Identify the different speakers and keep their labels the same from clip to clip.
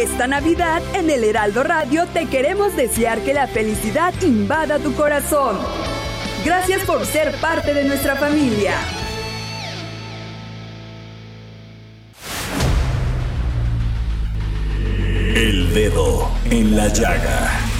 Speaker 1: Esta Navidad en el Heraldo Radio te queremos desear que la felicidad invada tu corazón. Gracias por ser parte de nuestra familia.
Speaker 2: El dedo en la llaga.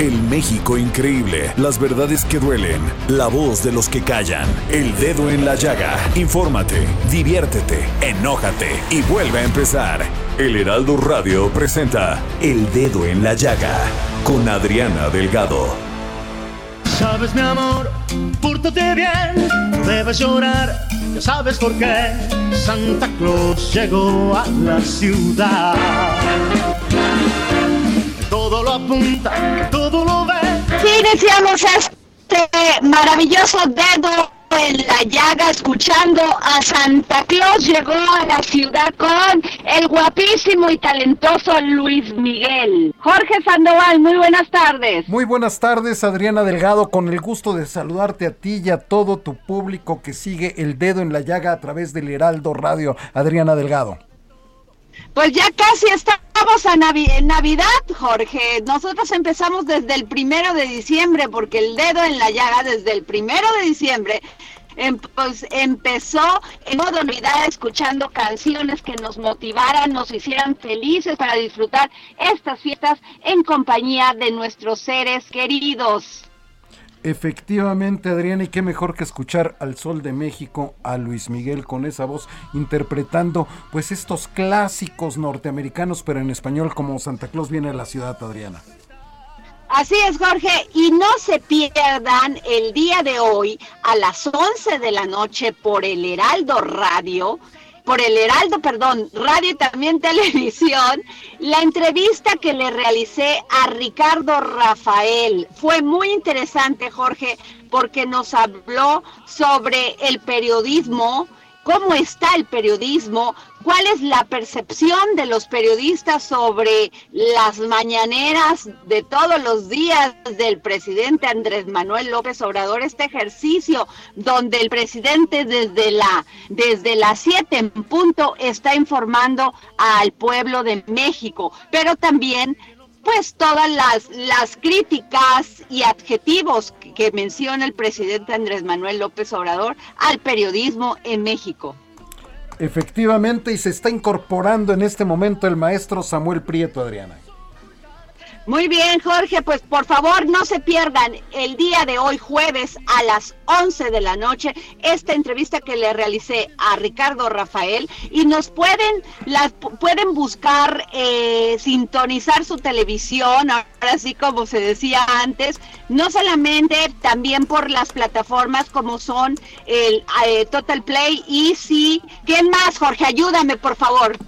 Speaker 2: El México increíble, las verdades que duelen, la voz de los que callan, el dedo en la llaga. Infórmate, diviértete, enójate y vuelve a empezar. El Heraldo Radio presenta El Dedo en la Llaga con Adriana Delgado.
Speaker 3: Sabes mi amor, pórtate bien, no debes llorar, ya sabes por qué. Santa Claus llegó a la ciudad apunta, todo lo ve.
Speaker 4: Iniciamos este maravilloso dedo en la llaga escuchando a Santa Claus llegó a la ciudad con el guapísimo y talentoso Luis Miguel. Jorge Sandoval, muy buenas tardes.
Speaker 5: Muy buenas tardes, Adriana Delgado, con el gusto de saludarte a ti y a todo tu público que sigue el dedo en la llaga a través del Heraldo Radio. Adriana Delgado.
Speaker 4: Pues ya casi estamos a en Navidad, Jorge. Nosotros empezamos desde el primero de diciembre, porque el dedo en la llaga desde el primero de diciembre em, pues empezó en modo Navidad escuchando canciones que nos motivaran, nos hicieran felices para disfrutar estas fiestas en compañía de nuestros seres queridos.
Speaker 5: Efectivamente, Adriana, y qué mejor que escuchar al Sol de México, a Luis Miguel con esa voz interpretando pues estos clásicos norteamericanos, pero en español como Santa Claus viene a la ciudad, Adriana.
Speaker 4: Así es, Jorge, y no se pierdan el día de hoy a las 11 de la noche por el Heraldo Radio por el Heraldo, perdón, radio y también televisión, la entrevista que le realicé a Ricardo Rafael. Fue muy interesante, Jorge, porque nos habló sobre el periodismo, cómo está el periodismo, cuál es la percepción de los periodistas sobre las mañaneras de todos los días del presidente Andrés Manuel López Obrador, este ejercicio donde el presidente desde la desde las 7 en punto está informando al pueblo de México, pero también pues todas las, las críticas y adjetivos que, menciona el presidente Andrés Manuel López Obrador al periodismo en México.
Speaker 5: Efectivamente, y se está incorporando en este momento el maestro Samuel Prieto, Adriana.
Speaker 4: Muy bien, Jorge, pues por favor no se pierdan el día de hoy, jueves a las 11 de la noche, esta entrevista que le realicé a Ricardo Rafael y nos pueden, las, pueden buscar, eh, sintonizar su televisión, ahora sí como se decía antes, no solamente también por las plataformas como son el eh, Total Play, y sí, ¿quién más, Jorge? Ayúdame, por favor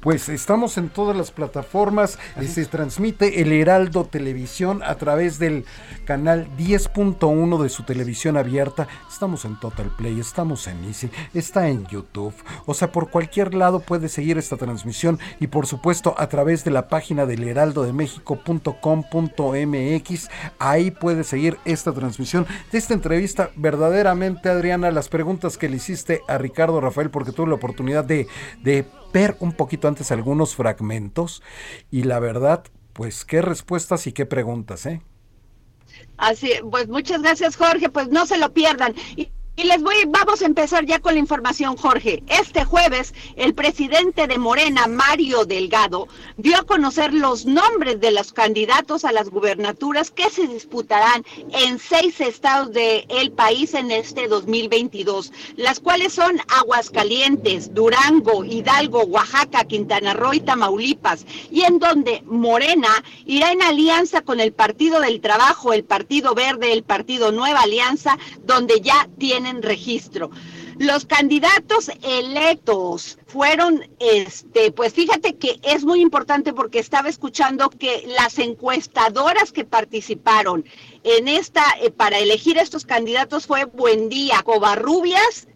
Speaker 5: pues estamos en todas las plataformas, se transmite el Heraldo Televisión a través del canal 10.1 de su televisión abierta, estamos en Total Play, estamos en Easy, está en YouTube, o sea, por cualquier lado puede seguir esta transmisión y por supuesto a través de la página del heraldodemexico.com.mx, ahí puede seguir esta transmisión de esta entrevista. Verdaderamente Adriana, las preguntas que le hiciste a Ricardo Rafael porque tuve la oportunidad de, de ver un poquito antes algunos fragmentos y la verdad, pues qué respuestas y qué preguntas, ¿eh?
Speaker 4: Así, pues muchas gracias Jorge, pues no se lo pierdan. Y les voy, vamos a empezar ya con la información, Jorge. Este jueves, el presidente de Morena, Mario Delgado, dio a conocer los nombres de los candidatos a las gubernaturas que se disputarán en seis estados del país en este 2022, las cuales son Aguascalientes, Durango, Hidalgo, Oaxaca, Quintana Roo y Tamaulipas, y en donde Morena irá en alianza con el Partido del Trabajo, el Partido Verde, el Partido Nueva Alianza, donde ya tienen registro. Los candidatos electos fueron, este, pues fíjate que es muy importante porque estaba escuchando que las encuestadoras que participaron en esta, eh, para elegir estos candidatos fue Buendía, Covarrubias,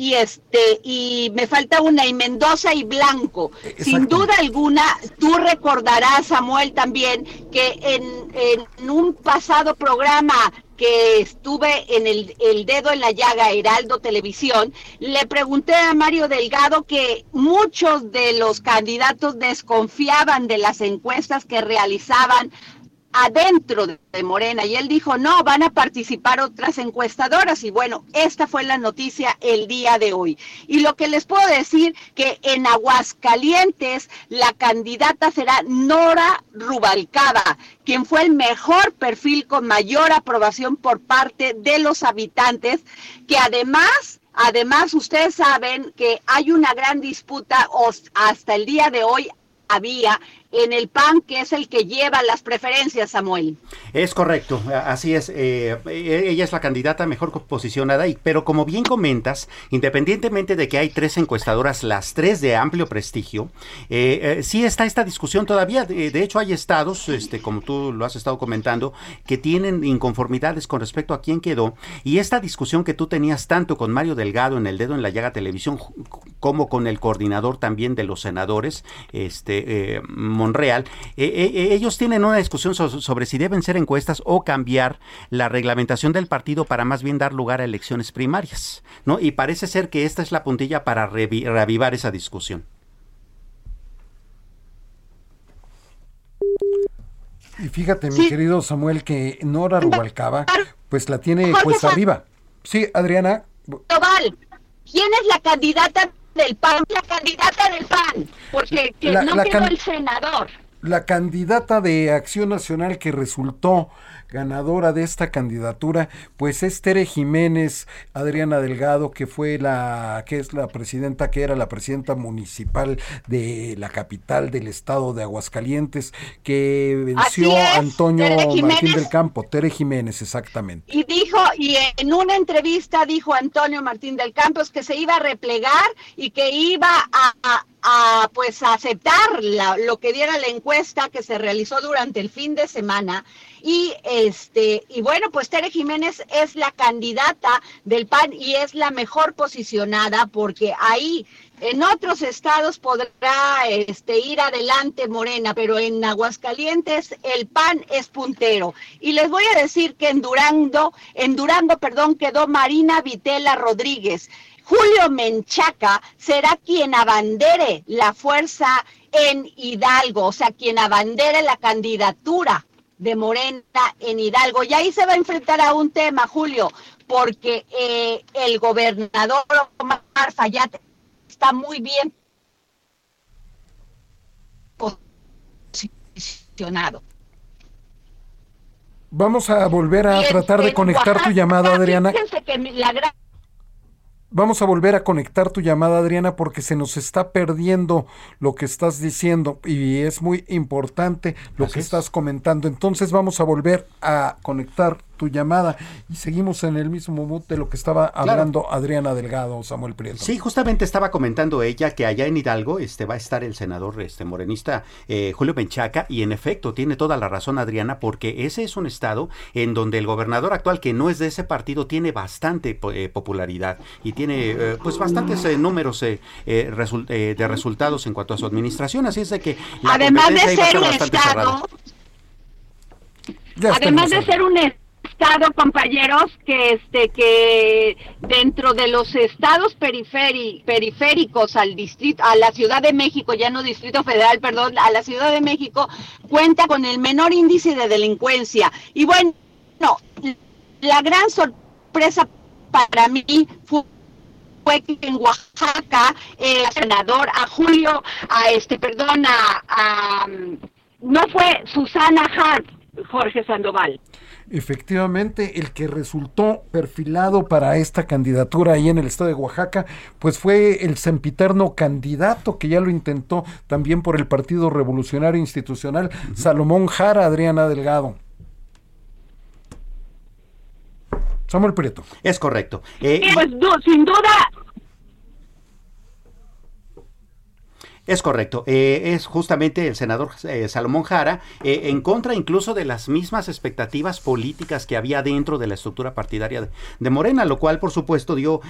Speaker 4: y este y me falta una y Mendoza y Blanco. Sin duda alguna, tú recordarás, Samuel, también que en, en un pasado programa que estuve en el, dedo en la llaga Heraldo Televisión, le pregunté a Mario Delgado que muchos de los candidatos desconfiaban de las encuestas que realizaban adentro de Morena y él dijo, no, van a participar otras encuestadoras y bueno, esta fue la noticia el día de hoy. Y lo que les puedo decir que en Aguascalientes la candidata será Nora Rubalcaba, quien fue el mejor perfil con mayor aprobación por parte de los habitantes, que además Además, ustedes saben que hay una gran disputa hasta el día de hoy había en el PAN, que es el que lleva las preferencias, Samuel.
Speaker 6: Es correcto, así es. Eh, e, ella es la candidata mejor posicionada, y, pero como bien comentas, independientemente de que hay tres encuestadoras, las tres de amplio prestigio, eh, eh, sí está esta discusión todavía. De, hecho, hay estados, este, como tú lo has estado comentando, que tienen inconformidades con respecto a quién quedó. Y esta discusión que tú tenías tanto con Mario Delgado en el dedo en la llaga televisión, como con el coordinador también de los senadores, este Monreal, eh, eh, eh, ellos tienen una discusión sobre si deben ser encuestas o cambiar la reglamentación del partido para más bien dar lugar a elecciones primarias, ¿no? Y parece ser que esta es la puntilla para reavivar esa discusión.
Speaker 5: Y fíjate, mi querido Samuel, que Nora Rubalcaba, pues la tiene pues arriba. Sí, Adriana.
Speaker 4: ¿quién es la candidata del PAN, la candidata del PAN, porque que no quedó el senador.
Speaker 5: La candidata de Acción Nacional que resultó ganadora de esta candidatura, pues es Tere Jiménez, Adriana Delgado, que fue la, que es la presidenta, que era la presidenta municipal de la capital del estado de Aguascalientes, que venció a Antonio Martín del Campo, Tere Jiménez, exactamente.
Speaker 4: Y dijo, y en una entrevista dijo Antonio Martín del Campos que se iba a replegar y que iba a, a pues aceptar lo que diera la encuesta que se realizó durante el fin de semana y este, y bueno, pues Tere Jiménez es la candidata del PAN y es la mejor posicionada porque ahí en otros estados podrá este, ir adelante Morena, pero en Aguascalientes el PAN es puntero. Y les voy a decir que en Durango, en Durango, perdón, quedó Marina Vitela Rodríguez. Julio Menchaca será quien abandere la fuerza en Hidalgo, o sea, quien abandere la candidatura de Morena en Hidalgo. Y ahí se va a enfrentar a un tema, Julio, porque eh, el gobernador Omar Fayad está muy bien posicionado.
Speaker 5: Vamos a volver a tratar de conectar tu llamada, Adriana. Que la gran Vamos a volver a conectar tu llamada, Adriana, porque se nos está perdiendo lo que estás diciendo y es muy importante lo que estás comentando. Entonces vamos a volver a conectar tu llamada. Y seguimos en el mismo mood de lo que estaba hablando Adriana Delgado, Samuel Prieto.
Speaker 6: Sí, justamente estaba comentando ella que allá en Hidalgo este, va a estar el senador este, morenista eh, Julio Menchaca y en efecto tiene toda la razón Adriana porque ese es un estado en donde el gobernador actual que no es de ese partido tiene bastante eh, popularidad y tiene eh, pues bastantes números de resultados en cuanto a su administración, así es de que
Speaker 4: además de ser un estado además de ser un estado, compañeros, que este que dentro de los estados periféricos al distrito, a la Ciudad de México, ya no Distrito Federal, perdón, a la Ciudad de México cuenta con el menor índice de delincuencia. Y bueno, la gran sorpresa para mí fue que en Oaxaca el senador a Julio, a este, perdón, a, no fue Susana Hart, Jorge Sandoval.
Speaker 5: Efectivamente, el que resultó perfilado para esta candidatura ahí en el estado de Oaxaca, pues fue el sempiterno candidato que ya lo intentó también por el Partido Revolucionario Institucional, Salomón Jara, Adriana Delgado. Samuel Prieto.
Speaker 6: Es correcto.
Speaker 4: Eh, pues sin duda
Speaker 6: Es correcto. Eh, es justamente el senador eh, Salomón Jara, eh, en contra incluso de las mismas expectativas políticas que había dentro de la estructura partidaria de, Morena, lo cual por supuesto dio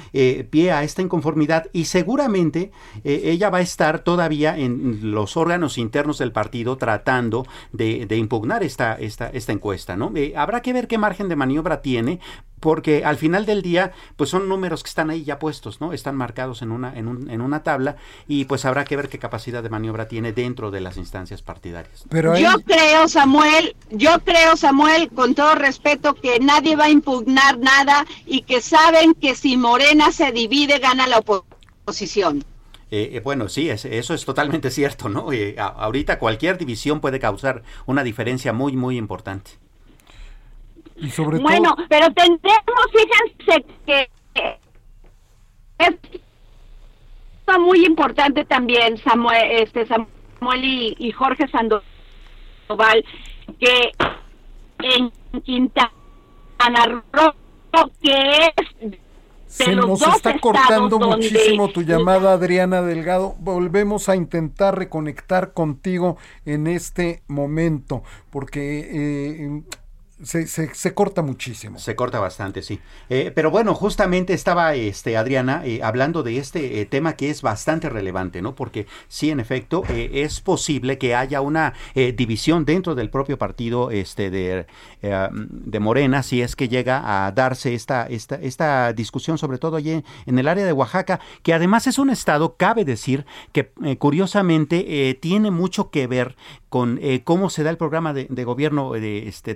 Speaker 6: pie a esta inconformidad y seguramente ella va a estar todavía en los órganos internos del partido tratando de, impugnar esta, esta, esta encuesta. ¿no? habrá que ver qué margen de maniobra tiene porque al final del día, pues son números que están ahí ya puestos, ¿no? Están marcados en una, en, un, en una tabla y pues habrá que ver qué capacidad de maniobra tiene dentro de las instancias partidarias.
Speaker 4: Pero Yo creo, Samuel, yo creo, Samuel, con todo respeto, que nadie va a impugnar nada y que saben que si Morena se divide, gana la oposición.
Speaker 6: Eh, eh, bueno, sí, eso es totalmente cierto, ¿no? Eh, ahorita cualquier división puede causar una diferencia muy, muy importante
Speaker 4: bueno, pero tendremos, fíjense que es muy importante también Samuel, este Samuel y, Jorge Sandoval que en Quintana Roo que es
Speaker 5: se nos está cortando muchísimo tu llamada, Adriana Delgado. Volvemos a intentar reconectar contigo en este momento, porque eh, se, se, corta muchísimo.
Speaker 6: Se corta bastante, sí. Eh, pero bueno, justamente estaba este, Adriana eh, hablando de este eh, tema que es bastante relevante, ¿no? Porque sí, en efecto, es posible que haya una división dentro del propio partido este, de, de Morena, si es que llega a darse esta, esta, esta discusión, sobre todo allí en el área de Oaxaca, que además es un estado, cabe decir, que curiosamente tiene mucho que ver con cómo se da el programa de, gobierno de, este,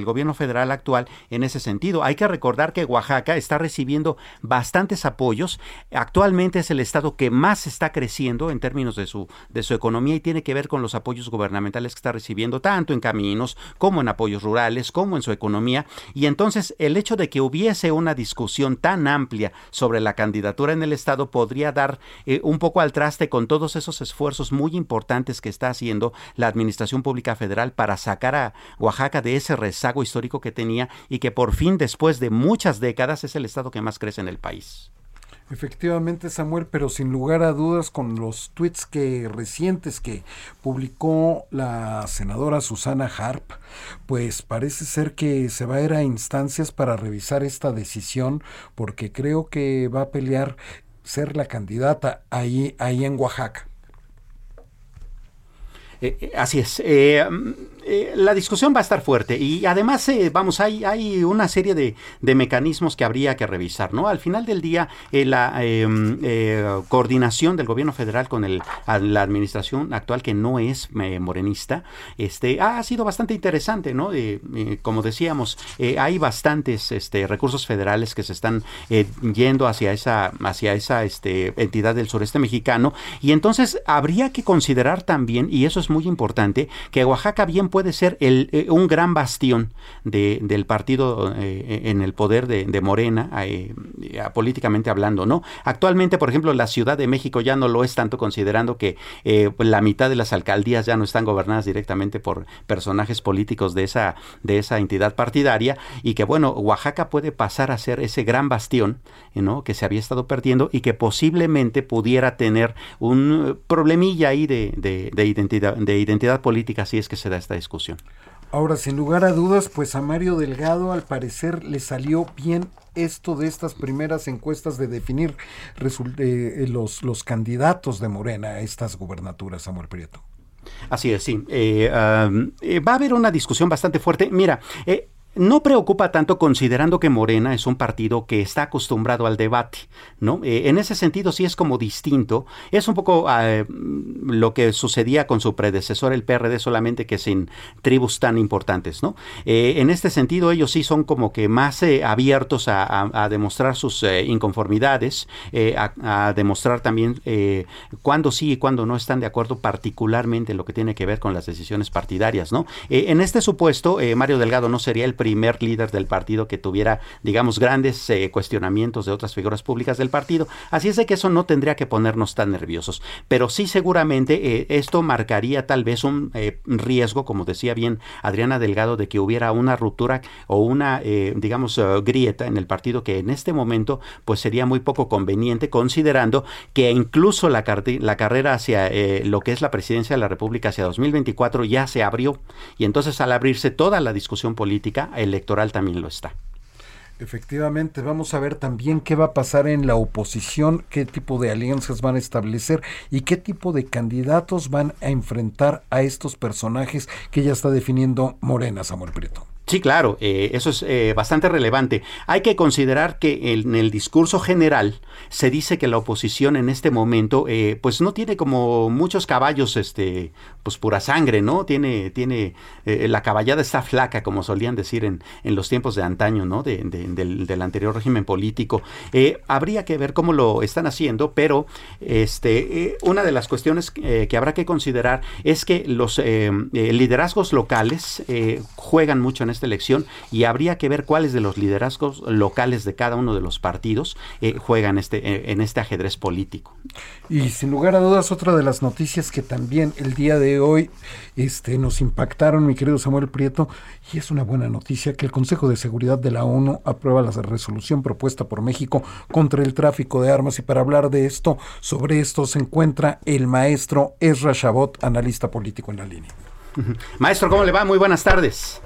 Speaker 6: del gobierno federal actual en ese sentido. Hay que recordar que Oaxaca está recibiendo bastantes apoyos. Actualmente es el estado que más está creciendo en términos de su, de su economía y tiene que ver con los apoyos gubernamentales que está recibiendo, tanto en caminos como en apoyos rurales, como en su economía. Y entonces el hecho de que hubiese una discusión tan amplia sobre la candidatura en el estado podría dar eh, un poco al traste con todos esos esfuerzos muy importantes que está haciendo la Administración Pública Federal para sacar a Oaxaca de ese rezago histórico que tenía y que por fin, después de muchas décadas, es el estado que más crece en el país.
Speaker 5: Efectivamente, Samuel, pero sin lugar a dudas con los tweets que recientes que publicó la senadora Susana Harp, pues parece ser que se va a ir a instancias para revisar esta decisión, porque creo que va a pelear ser la candidata ahí, ahí en Oaxaca.
Speaker 6: Eh, eh, así es. Eh, eh, la discusión va a estar fuerte y además, eh, vamos, hay, hay una serie de, mecanismos que habría que revisar, ¿no? Al final del día, eh, la em, coordinación del gobierno federal con el, la administración actual, que no es morenista, este, ha sido bastante interesante, ¿no? como decíamos, hay bastantes este, recursos federales que se están yendo hacia esa, hacia esa este, entidad del sureste mexicano y entonces habría que considerar también, y eso es muy importante, que Oaxaca bien puede ser el, eh, un gran bastión de, del partido eh, en el poder de, Morena, eh, políticamente hablando, ¿no? Actualmente, por ejemplo, la Ciudad de México ya no lo es tanto considerando que la mitad de las alcaldías ya no están gobernadas directamente por personajes políticos de esa, de esa entidad partidaria y que, bueno, Oaxaca puede pasar a ser ese gran bastión, ¿no? Que se había estado perdiendo y que posiblemente pudiera tener un problemilla ahí de, de identidad, de identidad política si es que se da esta discusión.
Speaker 5: Ahora, sin lugar a dudas, pues a Mario Delgado al parecer le salió bien esto de estas primeras encuestas de definir eh, los, los candidatos de Morena a estas gubernaturas, Samuel Prieto.
Speaker 6: Así es, sí. Eh, eh, va a haber una discusión bastante fuerte. Mira, no preocupa tanto considerando que Morena es un partido que está acostumbrado al debate, ¿no? Eh, en ese sentido sí es como distinto, es un poco ah, lo que sucedía con su predecesor el PRD solamente que sin tribus tan importantes, ¿no? Eh, en este sentido ellos sí son como que más eh, abiertos a, demostrar sus inconformidades, a, a, demostrar también cuándo sí y cuándo no están de acuerdo particularmente en lo que tiene que ver con las decisiones partidarias, ¿no? en este supuesto Mario Delgado no sería el primer líder del partido que tuviera, digamos, grandes eh, cuestionamientos de otras figuras públicas del partido. Así es de que eso no tendría que ponernos tan nerviosos. Pero sí seguramente eh, esto marcaría tal vez un eh, riesgo, como decía bien Adriana Delgado, de que hubiera una ruptura o una, digamos, grieta en el partido que en este momento pues sería muy poco conveniente considerando que incluso la, la carrera hacia lo que es la presidencia de la República hacia 2024 ya se abrió y entonces al abrirse toda la discusión política electoral también lo está.
Speaker 5: Efectivamente, vamos a ver también qué va a pasar en la oposición, qué tipo de alianzas van a establecer y qué tipo de candidatos van a enfrentar a estos personajes que ya está definiendo Morena, Samuel Prieto.
Speaker 6: Sí, claro, eh, eso es eh, bastante relevante. Hay que considerar que en el discurso general se dice que la oposición en este momento, eh, pues no tiene como muchos caballos, este, pues pura sangre, ¿no? Tiene, tiene, la caballada está flaca, como solían decir en, en los tiempos de antaño, ¿no? De, del, del, anterior régimen político. habría que ver cómo lo están haciendo, pero este, una de las cuestiones que habrá que considerar es que los liderazgos locales juegan mucho en este elección y habría que ver cuáles de los liderazgos locales de cada uno de los partidos eh, juegan este, eh, en este ajedrez político.
Speaker 5: Y sin lugar a dudas, otra de las noticias que también el día de hoy este, nos impactaron, mi querido Samuel Prieto, y es una buena noticia que el Consejo de Seguridad de la ONU aprueba la resolución propuesta por México contra el tráfico de armas. Y para hablar de esto, sobre esto se encuentra el maestro Ezra Chabot, analista político en la línea.
Speaker 6: Maestro, ¿cómo le va? Muy buenas tardes.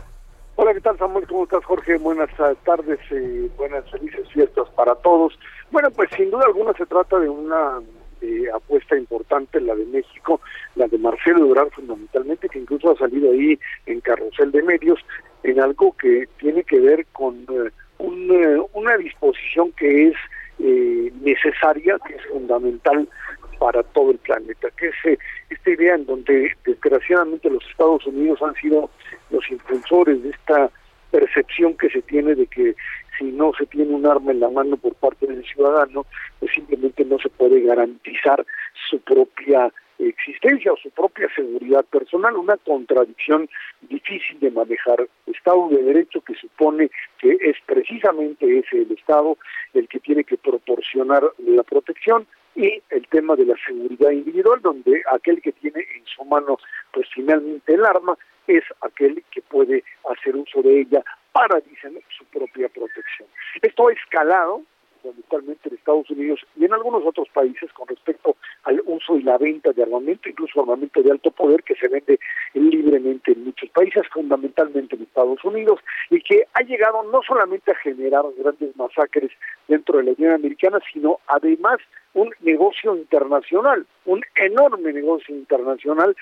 Speaker 7: Hola, ¿qué tal Samuel? ¿Cómo estás Jorge? Buenas tardes, y buenas felices fiestas para todos. Bueno, pues sin duda alguna se trata de una eh, apuesta importante, la de México, la de Marcelo Ebrard fundamentalmente, que incluso ha salido ahí en carrusel de medios, en algo que tiene que ver con eh, eh, una disposición que es necesaria, que es fundamental para todo el planeta, que es esta idea en donde desgraciadamente los Estados Unidos han sido los impulsores de esta percepción que se tiene de que si no se tiene un arma en la mano por parte del ciudadano, pues simplemente no se puede garantizar su propia existencia o su propia seguridad personal, una contradicción difícil de manejar. Estado de Derecho que supone que es precisamente ese el Estado el que tiene que proporcionar la protección y el tema de la seguridad individual, donde aquel que tiene en su mano pues finalmente el arma es aquel que puede hacer uso de ella para, dicen, su propia protección. Esto ha escalado fundamentalmente en Estados Unidos y en algunos otros países con respecto al uso y la venta de armamento, incluso armamento de alto poder que se vende libremente en muchos países, fundamentalmente en Estados Unidos, y que ha llegado no solamente a generar grandes masacres dentro de la Unión Americana, sino además un negocio internacional, un enorme negocio internacional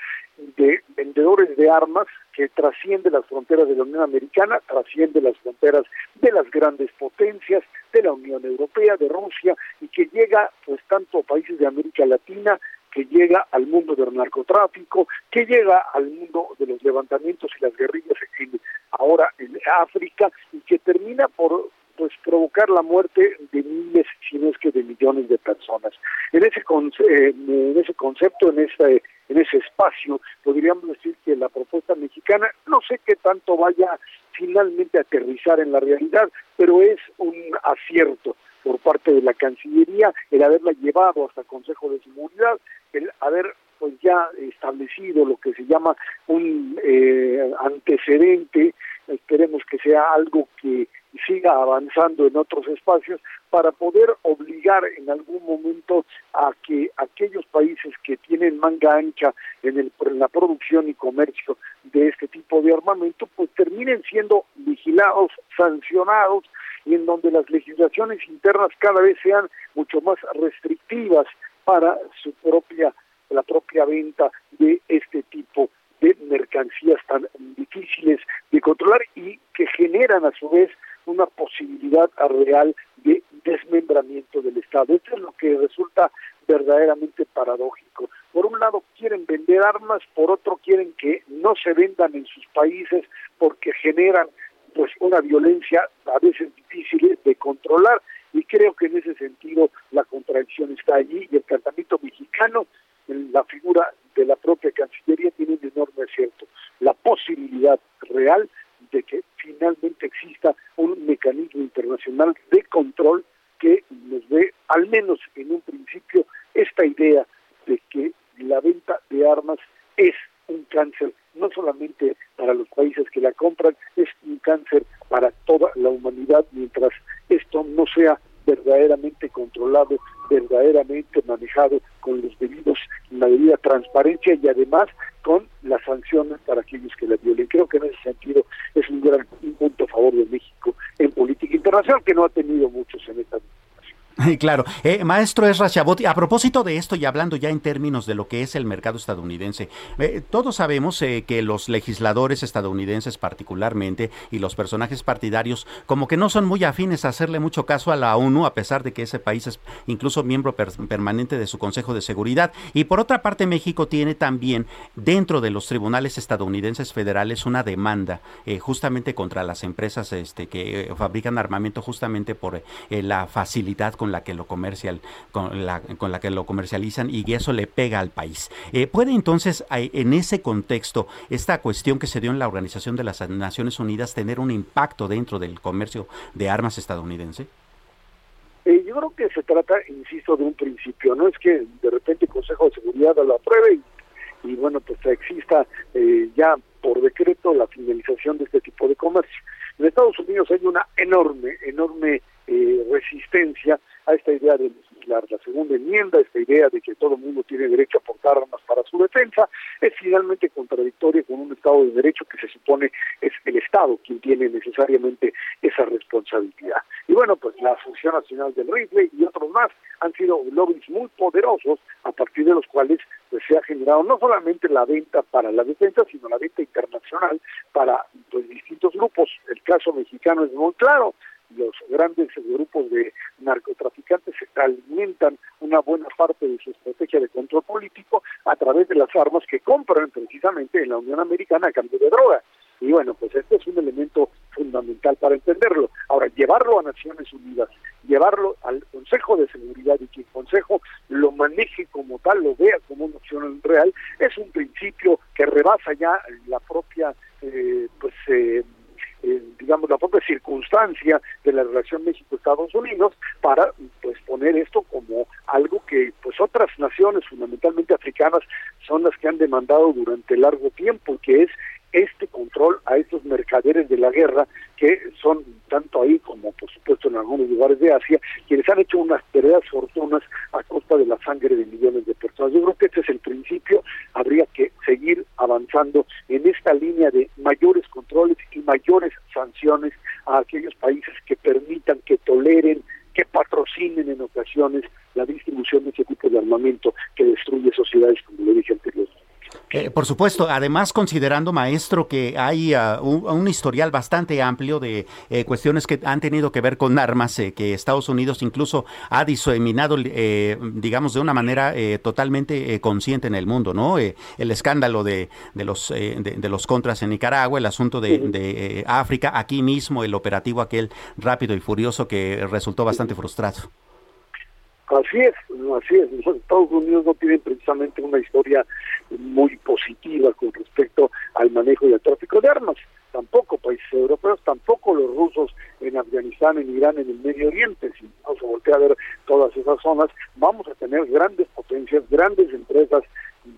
Speaker 7: de vendedores de armas que trasciende las fronteras de la Unión Americana, trasciende las fronteras de las grandes potencias, de la Unión Europea, de Rusia, y que llega pues tanto a países de América Latina, que llega al mundo del narcotráfico, que llega al mundo de los levantamientos y las guerrillas en, ahora en África, y que termina por pues provocar la muerte de miles, si no es que de millones de personas. En ese, eh, en ese concepto, en ese, en ese espacio, podríamos decir que la propuesta mexicana, no sé qué tanto vaya finalmente a aterrizar en la realidad, pero es un acierto por parte de la Cancillería el haberla llevado hasta el Consejo de Seguridad, el haber pues ya establecido lo que se llama un eh, antecedente, esperemos que sea algo que siga avanzando en otros espacios para poder obligar en algún momento a que aquellos países que tienen manga ancha en, el, en la producción y comercio de este tipo de armamento pues terminen siendo vigilados, sancionados y en donde las legislaciones internas cada vez sean mucho más restrictivas para su propia la propia venta de este tipo de mercancías tan difíciles de controlar y que generan a su vez una posibilidad real de desmembramiento del Estado. Esto es lo que resulta verdaderamente paradójico. Por un lado quieren vender armas, por otro quieren que no se vendan en sus países porque generan pues una violencia a veces difícil de controlar y creo que en ese sentido la contradicción está allí y el tratamiento mexicano en la figura de la propia Cancillería tiene un enorme acierto. La posibilidad real de que finalmente exista un internacional de control que nos dé, al menos en un principio, esta idea de que la venta de armas es un cáncer, no solamente para los países que la compran, es un cáncer para toda la humanidad mientras esto no sea verdaderamente controlado, verdaderamente manejado con los debidos, la debida transparencia y además con las sanciones para aquellos que la violen. Creo que en ese sentido es un gran punto a favor de México en política internacional que no ha tenido muchos en esta
Speaker 6: Claro. Eh, maestro Esra Chabot, a propósito de esto y hablando ya en términos de lo que es el mercado estadounidense, eh, todos sabemos eh, que los legisladores estadounidenses particularmente y los personajes partidarios como que no son muy afines a hacerle mucho caso a la ONU a pesar de que ese país es incluso miembro permanente de su Consejo de Seguridad. Y por otra parte México tiene también dentro de los tribunales estadounidenses federales una demanda justamente contra las empresas este, que fabrican armamento justamente por la facilidad con la que lo comercial, con la, con la que lo comercializan y eso le pega al país. Eh, ¿Puede entonces en ese contexto esta cuestión que se dio en la Organización de las Naciones Unidas tener un impacto dentro del comercio de armas estadounidense?
Speaker 7: Eh, yo creo que se trata, insisto, de un principio, no es que de repente el Consejo de Seguridad lo apruebe y, bueno, pues exista eh, ya por decreto la finalización de este tipo de comercio. En Estados Unidos hay una enorme, enorme eh, resistencia esta idea de. La segunda enmienda, esta idea de que todo el mundo tiene derecho a portar armas para su defensa, es finalmente contradictoria con un Estado de Derecho que se supone es el Estado quien tiene necesariamente esa responsabilidad. Y bueno, pues la Asociación Nacional del Rifle y otros más han sido lobbies muy poderosos a partir de los cuales pues, se ha generado no solamente la venta para la defensa, sino la venta internacional para pues, distintos grupos. El caso mexicano es muy claro los grandes grupos de narcotraficantes alimentan una buena parte de su estrategia de control político a través de las armas que compran precisamente en la Unión Americana a cambio de droga. Y bueno, pues este es un elemento fundamental para entenderlo. Ahora, llevarlo a Naciones Unidas, llevarlo al Consejo de Seguridad y que el Consejo lo maneje como tal, lo vea como una opción real, es un principio que rebasa ya la propia, eh, pues, eh, la propia circunstancia de la relación México-Estados Unidos para pues poner esto como algo que pues otras naciones, fundamentalmente africanas, son las que han demandado durante largo tiempo, que es este control a estos mercaderes de la guerra que son tanto ahí como por supuesto en algunos lugares de Asia, quienes han hecho unas perdidas fortunas a costa de la sangre de millones de personas. Yo creo que este es el principio, habría que seguir avanzando en esta línea de mayores controles y mayores a aquellos países que permitan, que toleren, que patrocinen en ocasiones la distribución de ese tipo de armamento que destruye sociedades, como lo dije.
Speaker 6: Eh, por supuesto, además considerando, maestro, que hay uh, un, historial bastante amplio de eh, cuestiones que han tenido que ver con armas, eh, que Estados Unidos incluso ha diseminado, digamos, de una manera totalmente consciente en el mundo, ¿no? el escándalo de, de los, de, los contras en Nicaragua, el asunto de, de África, aquí mismo el operativo aquel rápido y furioso que resultó bastante frustrado.
Speaker 7: Así es, así es. Estados Unidos no tienen precisamente una historia muy positiva con respecto al manejo y al tráfico de armas. Tampoco países europeos, tampoco los rusos en Afganistán, en Irán, en el Medio Oriente. Si vamos a voltear a ver todas esas zonas, vamos a tener grandes potencias, grandes empresas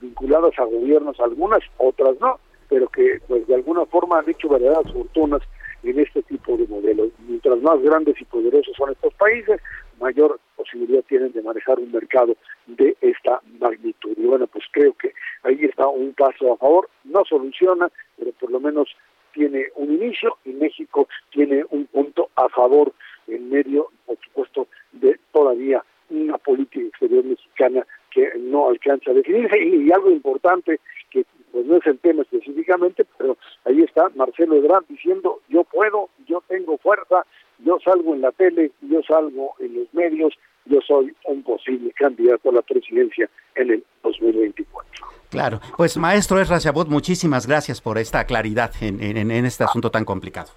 Speaker 7: vinculadas a gobiernos, algunas, otras no, pero que pues de alguna forma han hecho verdaderas fortunas en este tipo de modelos. Mientras más grandes y poderosos son estos países, mayor posibilidad tienen de manejar un mercado de esta magnitud. Y bueno, pues creo que ahí está un paso a favor, no soluciona, pero por lo menos tiene un inicio y México tiene un punto a favor en medio, por supuesto, de todavía una política exterior mexicana que no alcanza a definirse. Y, algo importante que pues no es el tema específicamente, pero ahí está Marcelo Ebrard diciendo, yo puedo, yo tengo fuerza, yo salgo en la tele, yo salgo en los medios, yo soy un posible candidato a la presidencia en el 2024.
Speaker 6: Claro, pues maestro Esra Chabot, muchísimas gracias por esta claridad en, en, en este asunto tan complicado.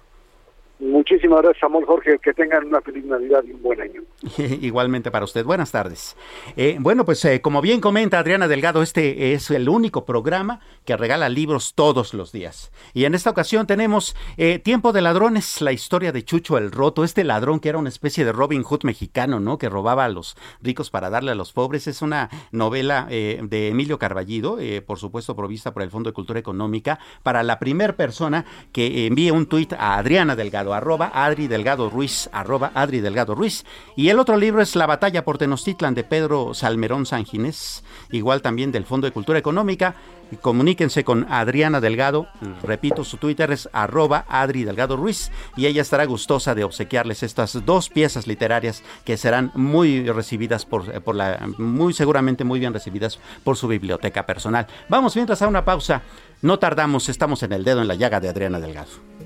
Speaker 7: Muchísimas gracias, amor Jorge. Que tengan una feliz Navidad y un buen año.
Speaker 6: Igualmente para usted. Buenas tardes. Eh, bueno, pues eh, como bien comenta Adriana Delgado, este es el único programa que regala libros todos los días. Y en esta ocasión tenemos eh, Tiempo de Ladrones, la historia de Chucho el Roto, este ladrón que era una especie de Robin Hood mexicano, ¿no? Que robaba a los ricos para darle a los pobres. Es una novela de Emilio Carballido, por supuesto provista por el Fondo de Cultura Económica, para la primera persona que envíe un tuit a Adriana Delgado arroba Adri Delgado Ruiz, arroba Adri Delgado Ruiz. Y el otro libro es La batalla por Tenochtitlan de Pedro Salmerón Sanginés, igual también del Fondo de Cultura Económica. Comuníquense con Adriana Delgado, repito, su Twitter es arroba Adri Delgado Ruiz y ella estará gustosa de obsequiarles estas dos piezas literarias que serán muy recibidas por, por la, muy seguramente muy bien recibidas por su biblioteca personal. Vamos mientras a una pausa. No tardamos, estamos en el dedo en la llaga de Adriana Delgado.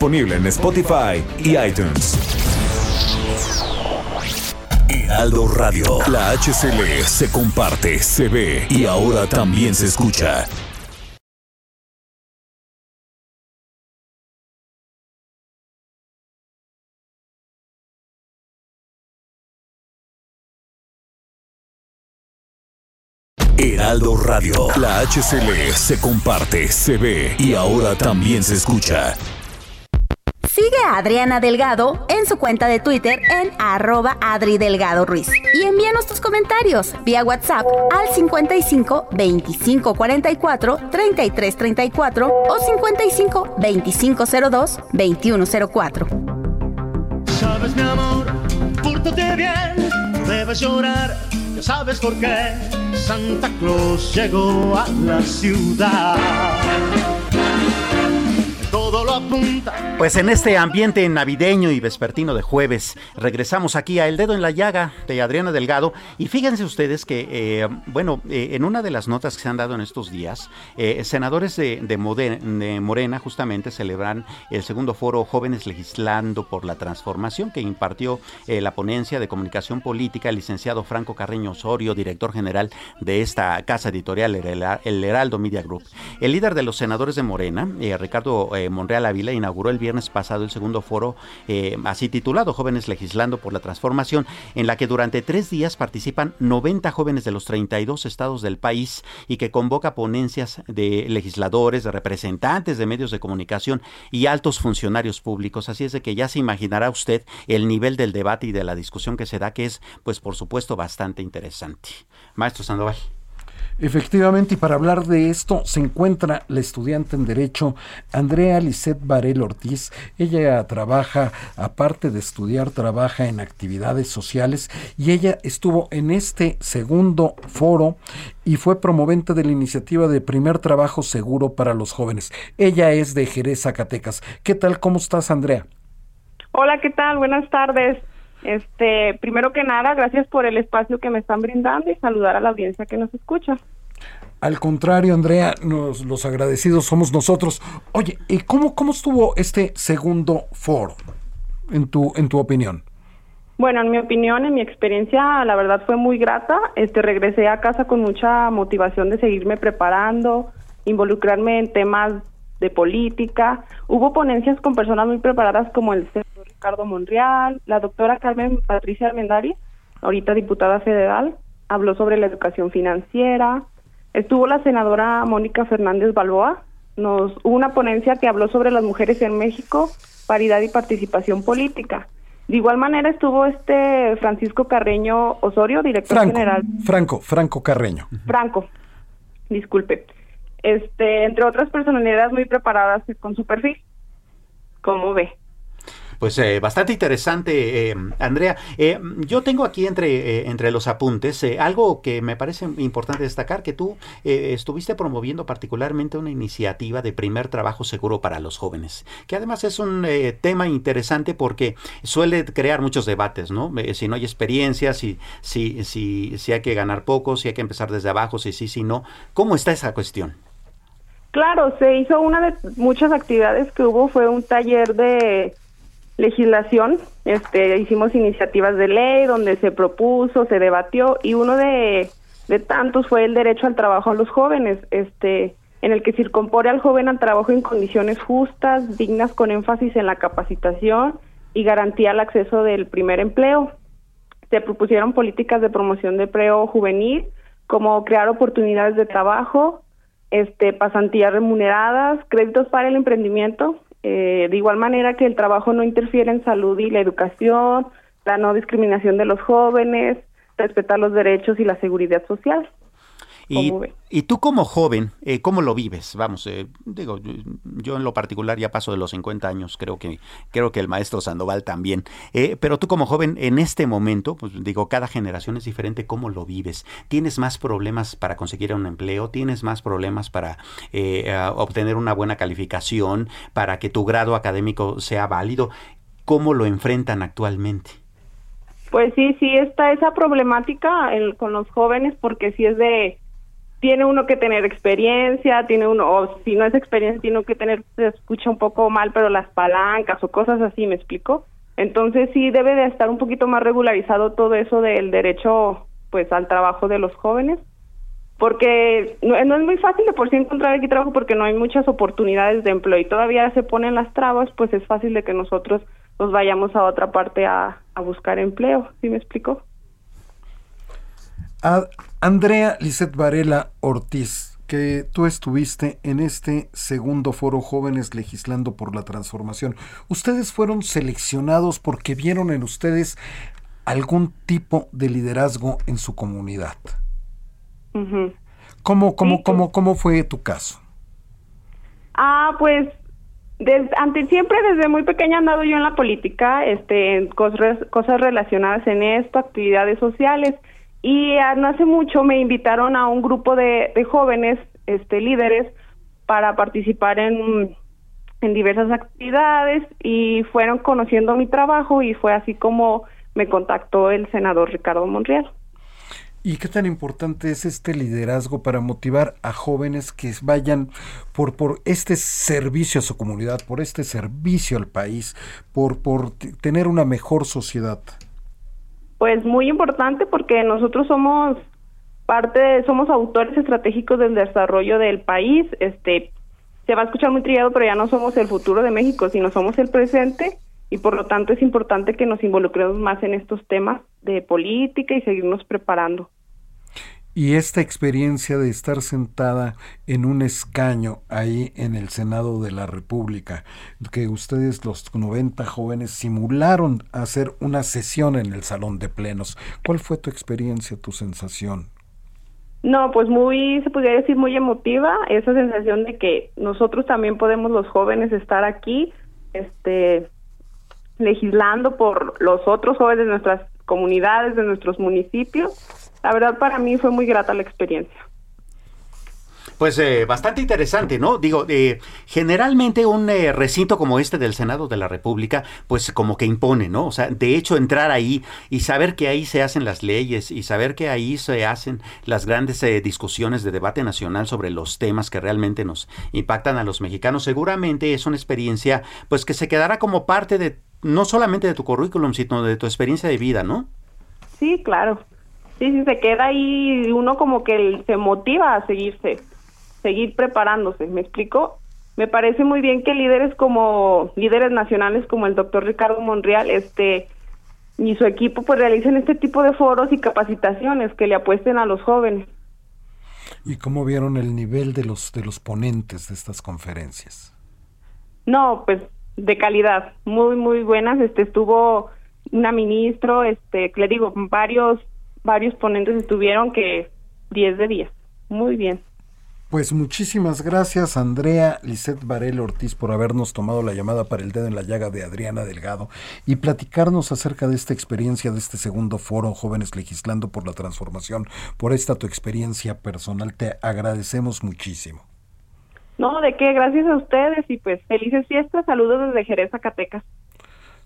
Speaker 2: Disponible en Spotify y iTunes. Heraldo Radio. La HCL se comparte, se ve y ahora también se escucha. Heraldo Radio. La HCL se comparte, se ve y ahora también se escucha.
Speaker 8: Sigue a Adriana Delgado en su cuenta de Twitter en arroba Adri Delgado Ruiz. Y envíanos tus comentarios vía WhatsApp al 55 25 44 33 34 o 55 25 02 21 04.
Speaker 3: Sabes, mi amor, pórtate bien, debes llorar, ya sabes por qué. Santa Claus llegó a la ciudad.
Speaker 6: Pues en este ambiente navideño y vespertino de jueves, regresamos aquí a El Dedo en la Llaga de Adriana Delgado. Y fíjense ustedes que, eh, bueno, eh, en una de las notas que se han dado en estos días, eh, senadores de, Morena justamente celebran el segundo foro Jóvenes Legislando por la Transformación que impartió la ponencia de comunicación política el licenciado Franco Carreño Osorio, director general de esta casa editorial, el el Heraldo Media Group. El líder de los senadores de Morena, Ricardo eh, Monreal Ávila, inauguró el viernes pasado el segundo foro, eh, así titulado Jóvenes Legislando por la Transformación, en la que durante tres días participan 90 jóvenes de los 32 estados del país y que convoca ponencias de legisladores, de representantes de medios de comunicación y altos funcionarios públicos. Así es de que ya se imaginará usted el nivel del debate y de la discusión que se da, que es, pues por supuesto, bastante interesante. Maestro Sandoval.
Speaker 5: Efectivamente, y para hablar de esto se encuentra la estudiante en Derecho Andrea Lisset Varel Ortiz. Ella trabaja, aparte de estudiar, trabaja en actividades sociales y ella estuvo en este segundo foro y fue promovente de la iniciativa de Primer Trabajo Seguro para los Jóvenes. Ella es de Jerez, Zacatecas. ¿Qué tal? ¿Cómo estás, Andrea?
Speaker 9: Hola, ¿qué tal? Buenas tardes. Este, primero que nada, gracias por el espacio que me están brindando y saludar a la audiencia que nos escucha.
Speaker 5: Al contrario, Andrea, nos, los agradecidos somos nosotros. Oye, ¿y cómo, cómo estuvo este segundo foro, en tu, en tu opinión?
Speaker 9: Bueno, en mi opinión, en mi experiencia, la verdad fue muy grata. Este, regresé a casa con mucha motivación de seguirme preparando, involucrarme en temas de política. Hubo ponencias con personas muy preparadas como el Ricardo Monreal, la doctora Carmen Patricia Almendari, ahorita diputada federal, habló sobre la educación financiera. Estuvo la senadora Mónica Fernández Balboa, nos hubo una ponencia que habló sobre las mujeres en México, paridad y participación política. De igual manera estuvo este Francisco Carreño Osorio, director general.
Speaker 5: Franco, Franco Carreño.
Speaker 9: Franco, disculpe. Este, entre otras personalidades muy preparadas con su perfil. ¿Cómo ve?
Speaker 6: Pues eh, bastante interesante, eh, Andrea. Eh, yo tengo aquí entre, entre los apuntes algo que me parece importante destacar, que tú estuviste promoviendo particularmente una iniciativa de primer trabajo seguro para los jóvenes, que además es un tema interesante porque suele crear muchos debates, ¿no? si no hay experiencia, si, si, si, si hay que ganar poco, si hay que empezar desde abajo, si sí, si no. ¿Cómo está esa cuestión?
Speaker 9: Claro, se hizo una de muchas actividades que hubo, fue un taller de legislación, este, hicimos iniciativas de ley donde se propuso, se debatió y uno de, de tantos fue el derecho al trabajo a los jóvenes, este, en el que incorpore al joven al trabajo en condiciones justas, dignas con énfasis en la capacitación y garantía al acceso del primer empleo. Se propusieron políticas de promoción de empleo juvenil, como crear oportunidades de trabajo, este, pasantías remuneradas, créditos para el emprendimiento, eh, de igual manera que el trabajo no interfiere en salud y la educación, la no discriminación de los jóvenes, respetar los derechos y la seguridad social.
Speaker 6: Y, y, tú como joven, eh, ¿cómo lo vives? Vamos, eh, digo, yo, en lo particular ya paso de los 50 años, creo que, creo que el maestro Sandoval también. Eh, pero tú como joven, en este momento, pues digo, cada generación es diferente, ¿cómo lo vives? ¿Tienes más problemas para conseguir un empleo? ¿Tienes más problemas para obtener una buena calificación? ¿Para que tu grado académico sea válido? ¿Cómo lo enfrentan actualmente?
Speaker 9: Pues sí, sí está esa problemática con los jóvenes porque si es de tiene uno que tener experiencia, tiene uno, o si no es experiencia, tiene que tener, se escucha un poco mal, pero las palancas o cosas así, ¿me explico? Entonces sí debe de estar un poquito más regularizado todo eso del derecho, pues, al trabajo de los jóvenes, porque no, es muy fácil de por sí encontrar aquí trabajo porque no hay muchas oportunidades de empleo y todavía se ponen las trabas, pues es fácil de que nosotros nos vayamos a otra parte a, a buscar empleo, ¿sí me explico?
Speaker 5: Andrea Lisset Varela Ortiz, que tú estuviste en este segundo foro Jóvenes Legislando por la Transformación. Ustedes fueron seleccionados porque vieron en ustedes algún tipo de liderazgo en su comunidad. ¿Cómo, cómo, cómo, ¿Cómo fue tu caso?
Speaker 9: Ah, pues desde, ante, siempre desde muy pequeña he andado yo en la política, este, en cosas, cosas relacionadas en esto, actividades sociales. Y no hace mucho me invitaron a un grupo de, jóvenes este, líderes para participar en, en diversas actividades y fueron conociendo mi trabajo y fue así como me contactó el senador Ricardo Monreal.
Speaker 5: ¿Y qué tan importante es este liderazgo para motivar a jóvenes que vayan por, por este servicio a su comunidad, por este servicio al país, por, por tener una mejor sociedad?
Speaker 9: Pues muy importante porque nosotros somos parte, somos autores estratégicos del desarrollo del país. Este, se va a escuchar muy trillado, pero ya no somos el futuro de México, sino somos el presente y por lo tanto es importante que nos involucremos más en estos temas de política y seguirnos preparando.
Speaker 5: Y esta experiencia de estar sentada en un escaño ahí en el Senado de la República, que ustedes los 90 jóvenes simularon hacer una sesión en el Salón de Plenos, ¿cuál fue tu experiencia, tu sensación?
Speaker 9: No, pues muy, se podría decir muy emotiva, esa sensación de que nosotros también podemos los jóvenes estar aquí, este, legislando por los otros jóvenes de nuestras comunidades, de nuestros municipios la verdad para mí fue muy grata la experiencia.
Speaker 6: Pues eh, bastante interesante, ¿no? Digo, eh, generalmente un eh, recinto como este del Senado de la República, pues como que impone, ¿no? O sea, de hecho entrar ahí y saber que ahí se hacen las leyes y saber que ahí se hacen las grandes discusiones de debate nacional sobre los temas que realmente nos impactan a los mexicanos, seguramente es una experiencia pues que se quedará como parte de no solamente de tu currículum, sino de tu experiencia de vida, ¿no?
Speaker 9: Sí, claro. Sí, sí, se queda ahí uno como que se motiva a seguirse, seguir preparándose, ¿me explico? Me parece muy bien que líderes como, líderes nacionales como el doctor Ricardo Monreal, este, y su equipo pues realicen este tipo de foros y capacitaciones que le apuesten a los jóvenes.
Speaker 5: ¿Y cómo vieron el nivel de los de los ponentes de estas conferencias?
Speaker 9: No, pues de calidad, muy muy buenas, este estuvo una ministro, este, le digo, varios varios ponentes estuvieron que 10 de 10. Muy bien.
Speaker 5: Pues muchísimas gracias Andrea Lisette Varela Ortiz por habernos tomado la llamada para el dedo en la llaga de Adriana Delgado y platicarnos acerca de esta experiencia de este segundo foro Jóvenes Legislando por la Transformación, por esta tu experiencia personal. Te agradecemos muchísimo.
Speaker 9: No, de qué, gracias a ustedes y pues felices fiestas, saludos desde Jerez, Zacatecas.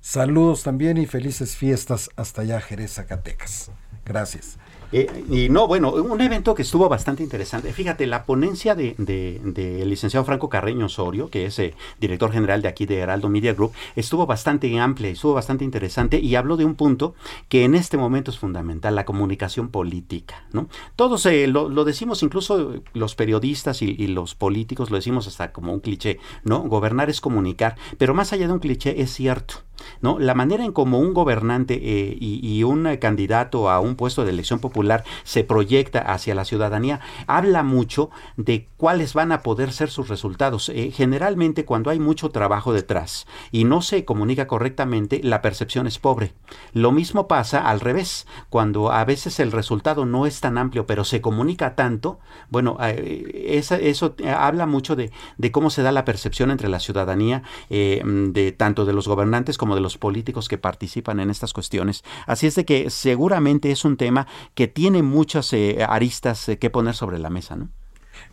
Speaker 5: Saludos también y felices fiestas hasta allá, Jerez, Zacatecas. Gracias.
Speaker 6: Eh, y no, bueno, un evento que estuvo bastante interesante. Fíjate, la ponencia del de, licenciado Franco Carreño Osorio, que es eh, director general de aquí de Heraldo Media Group, estuvo bastante amplia, estuvo bastante interesante y habló de un punto que en este momento es fundamental, la comunicación política. ¿no? Todos eh, lo, decimos, incluso los periodistas y, y, los políticos lo decimos hasta como un cliché, ¿no? Gobernar es comunicar, pero más allá de un cliché es cierto. ¿no? La manera en como un gobernante eh, y, un candidato a un puesto de elección popular se proyecta hacia la ciudadanía habla mucho de cuáles van a poder ser sus resultados. Eh, generalmente cuando hay mucho trabajo detrás y no se comunica correctamente, la percepción es pobre. Lo mismo pasa al revés, cuando a veces el resultado no es tan amplio, pero se comunica tanto, bueno, eh, eso habla mucho de, cómo se da la percepción entre la ciudadanía, de tanto de los gobernantes como de los políticos que participan en estas cuestiones. Así es de que seguramente es un tema que tiene muchas eh, aristas eh, que poner sobre la mesa, ¿no?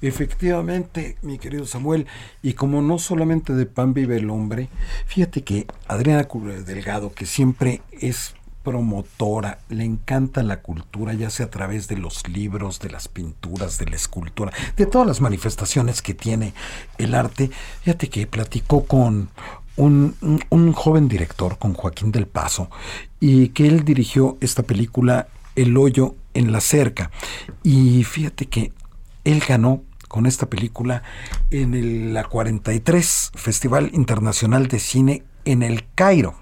Speaker 5: Efectivamente, mi querido Samuel, y como no solamente de pan vive el hombre, fíjate que Adriana Delgado, que siempre es promotora, le encanta la cultura, ya sea a través de los libros, de las pinturas, de la escultura, de todas las manifestaciones que tiene el arte. Fíjate que platicó con un, joven director con Joaquín del Paso y que él dirigió esta película El hoyo en la cerca. Y fíjate que él ganó con esta película en el la 43 Festival Internacional de Cine en el Cairo.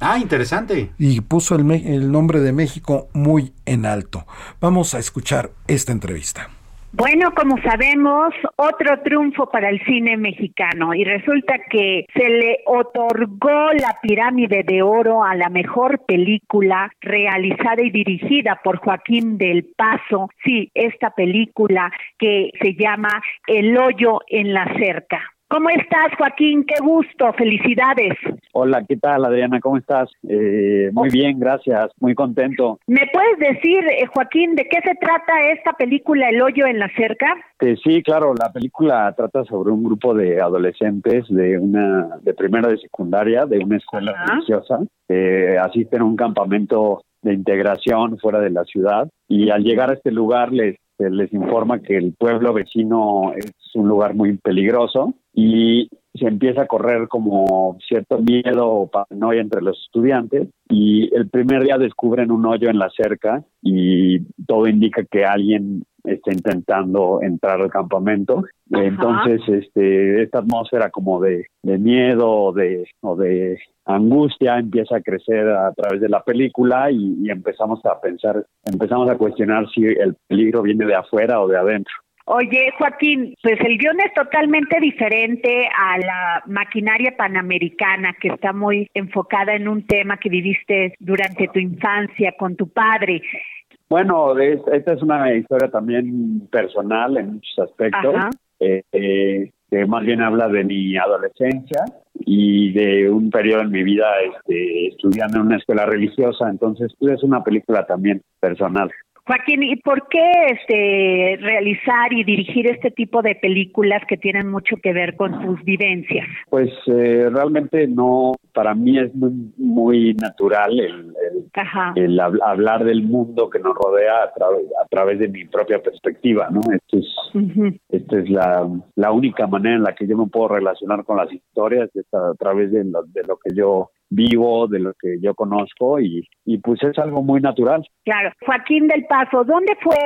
Speaker 6: Ah, interesante.
Speaker 5: Y puso el, el nombre de México muy en alto. Vamos a escuchar esta entrevista.
Speaker 10: Bueno, como sabemos, otro triunfo para el cine mexicano y resulta que se le otorgó la pirámide de oro a la mejor película realizada y dirigida por Joaquín del Paso. Sí, esta película que se llama El hoyo en la cerca. ¿Cómo estás, Joaquín? Qué gusto, felicidades.
Speaker 11: Hola, ¿qué tal, Adriana? ¿Cómo estás? Eh, muy bien, gracias, muy contento.
Speaker 10: ¿Me puedes decir, eh, Joaquín, de qué se trata esta película El hoyo en la cerca?
Speaker 11: Eh, sí, claro, la película trata sobre un grupo de adolescentes de una de primera de secundaria de una escuela religiosa que asisten a un campamento de integración fuera de la ciudad y al llegar a este lugar les les informa que el pueblo vecino es un lugar muy peligroso y se empieza a correr como cierto miedo o paranoia entre los estudiantes y el primer día descubren un hoyo en la cerca y todo indica que alguien está intentando entrar al campamento. Entonces, este, esta atmósfera como de, miedo o de, o de angustia empieza a crecer a través de la película y, y empezamos a pensar, empezamos a cuestionar si el peligro viene de afuera o de adentro.
Speaker 10: Oye, Joaquín, pues el guion es totalmente diferente a la maquinaria panamericana que está muy enfocada en un tema que viviste durante tu infancia con tu padre.
Speaker 11: Bueno, esta es una historia también personal en muchos aspectos, eh, eh, que más bien habla de mi adolescencia y de un periodo en mi vida este, estudiando en una escuela religiosa, entonces pues, es una película también personal.
Speaker 10: Joaquín, ¿y por qué este realizar y dirigir este tipo de películas que tienen mucho que ver con tus vivencias?
Speaker 11: Pues eh, realmente no, para mí es muy, muy natural el, el, hablar del mundo que nos rodea a, a, través de mi propia perspectiva, ¿no? Esto es, esta es la, la única manera en la que yo me puedo relacionar con las historias, es a través de lo, de lo que yo vivo, de lo que yo conozco y, y pues es algo muy natural.
Speaker 10: Claro. Joaquín del Paso, ¿dónde fue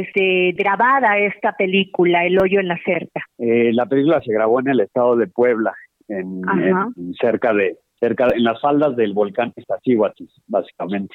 Speaker 10: este, grabada esta película, El hoyo en la cerca?
Speaker 11: Eh, la película se grabó en el estado de Puebla, en, cerca de cerca de- en las faldas del volcán Iztaccíhuatl, básicamente.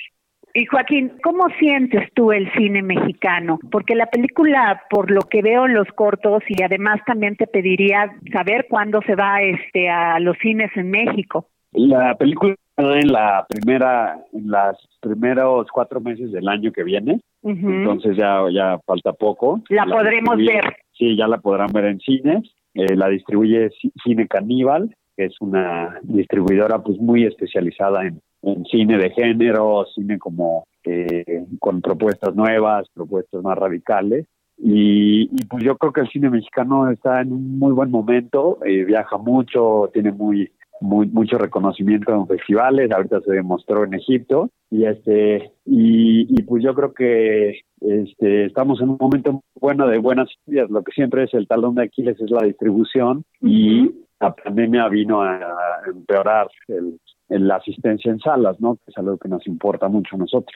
Speaker 10: Y Joaquín, ¿cómo sientes tú el cine mexicano? Porque la película, por lo que veo en los cortos, y además también te pediría saber cuándo se va este a los cines en México.
Speaker 11: La película en la primera en los primeros cuatro meses del año que viene, entonces ya ya falta poco.
Speaker 10: La podremos ver.
Speaker 11: Sí, ya la podrán ver en cines. Eh, la distribuye Ci- Cine Caníbal, que es una distribuidora pues muy especializada en, en cine de género, cine como eh, con propuestas nuevas, propuestas más radicales. Y, y, pues yo creo que el cine mexicano está en un muy buen momento, eh, viaja mucho, tiene muy muy mucho reconocimiento en festivales, ahorita se demostró en Egipto y este y, y pues yo creo que este estamos en un momento bueno de buenas ideas, lo que siempre es el talón de Aquiles es la distribución y la pandemia vino a, empeorar el, el- la asistencia en salas, ¿no? Que es algo que nos importa mucho a nosotros.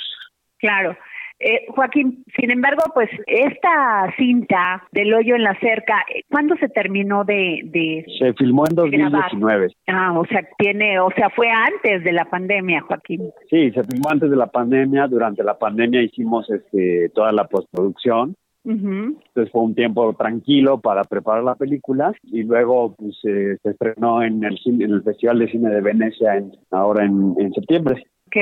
Speaker 10: Claro. Eh, Joaquín, sin embargo, pues esta cinta del hoyo en la cerca, eh, ¿cuándo se terminó de, de
Speaker 11: Se filmó en
Speaker 10: grabar?
Speaker 11: 2019.
Speaker 10: Ah, o sea, tiene, o sea, fue antes de la pandemia, Joaquín.
Speaker 11: Sí, se filmó antes de la pandemia. Durante la pandemia hicimos este, toda la postproducción. Entonces fue un tiempo tranquilo para preparar la película y luego pues eh, se estrenó en el cine- en el Festival de Cine de Venecia en, ahora en, en septiembre.
Speaker 10: Ok,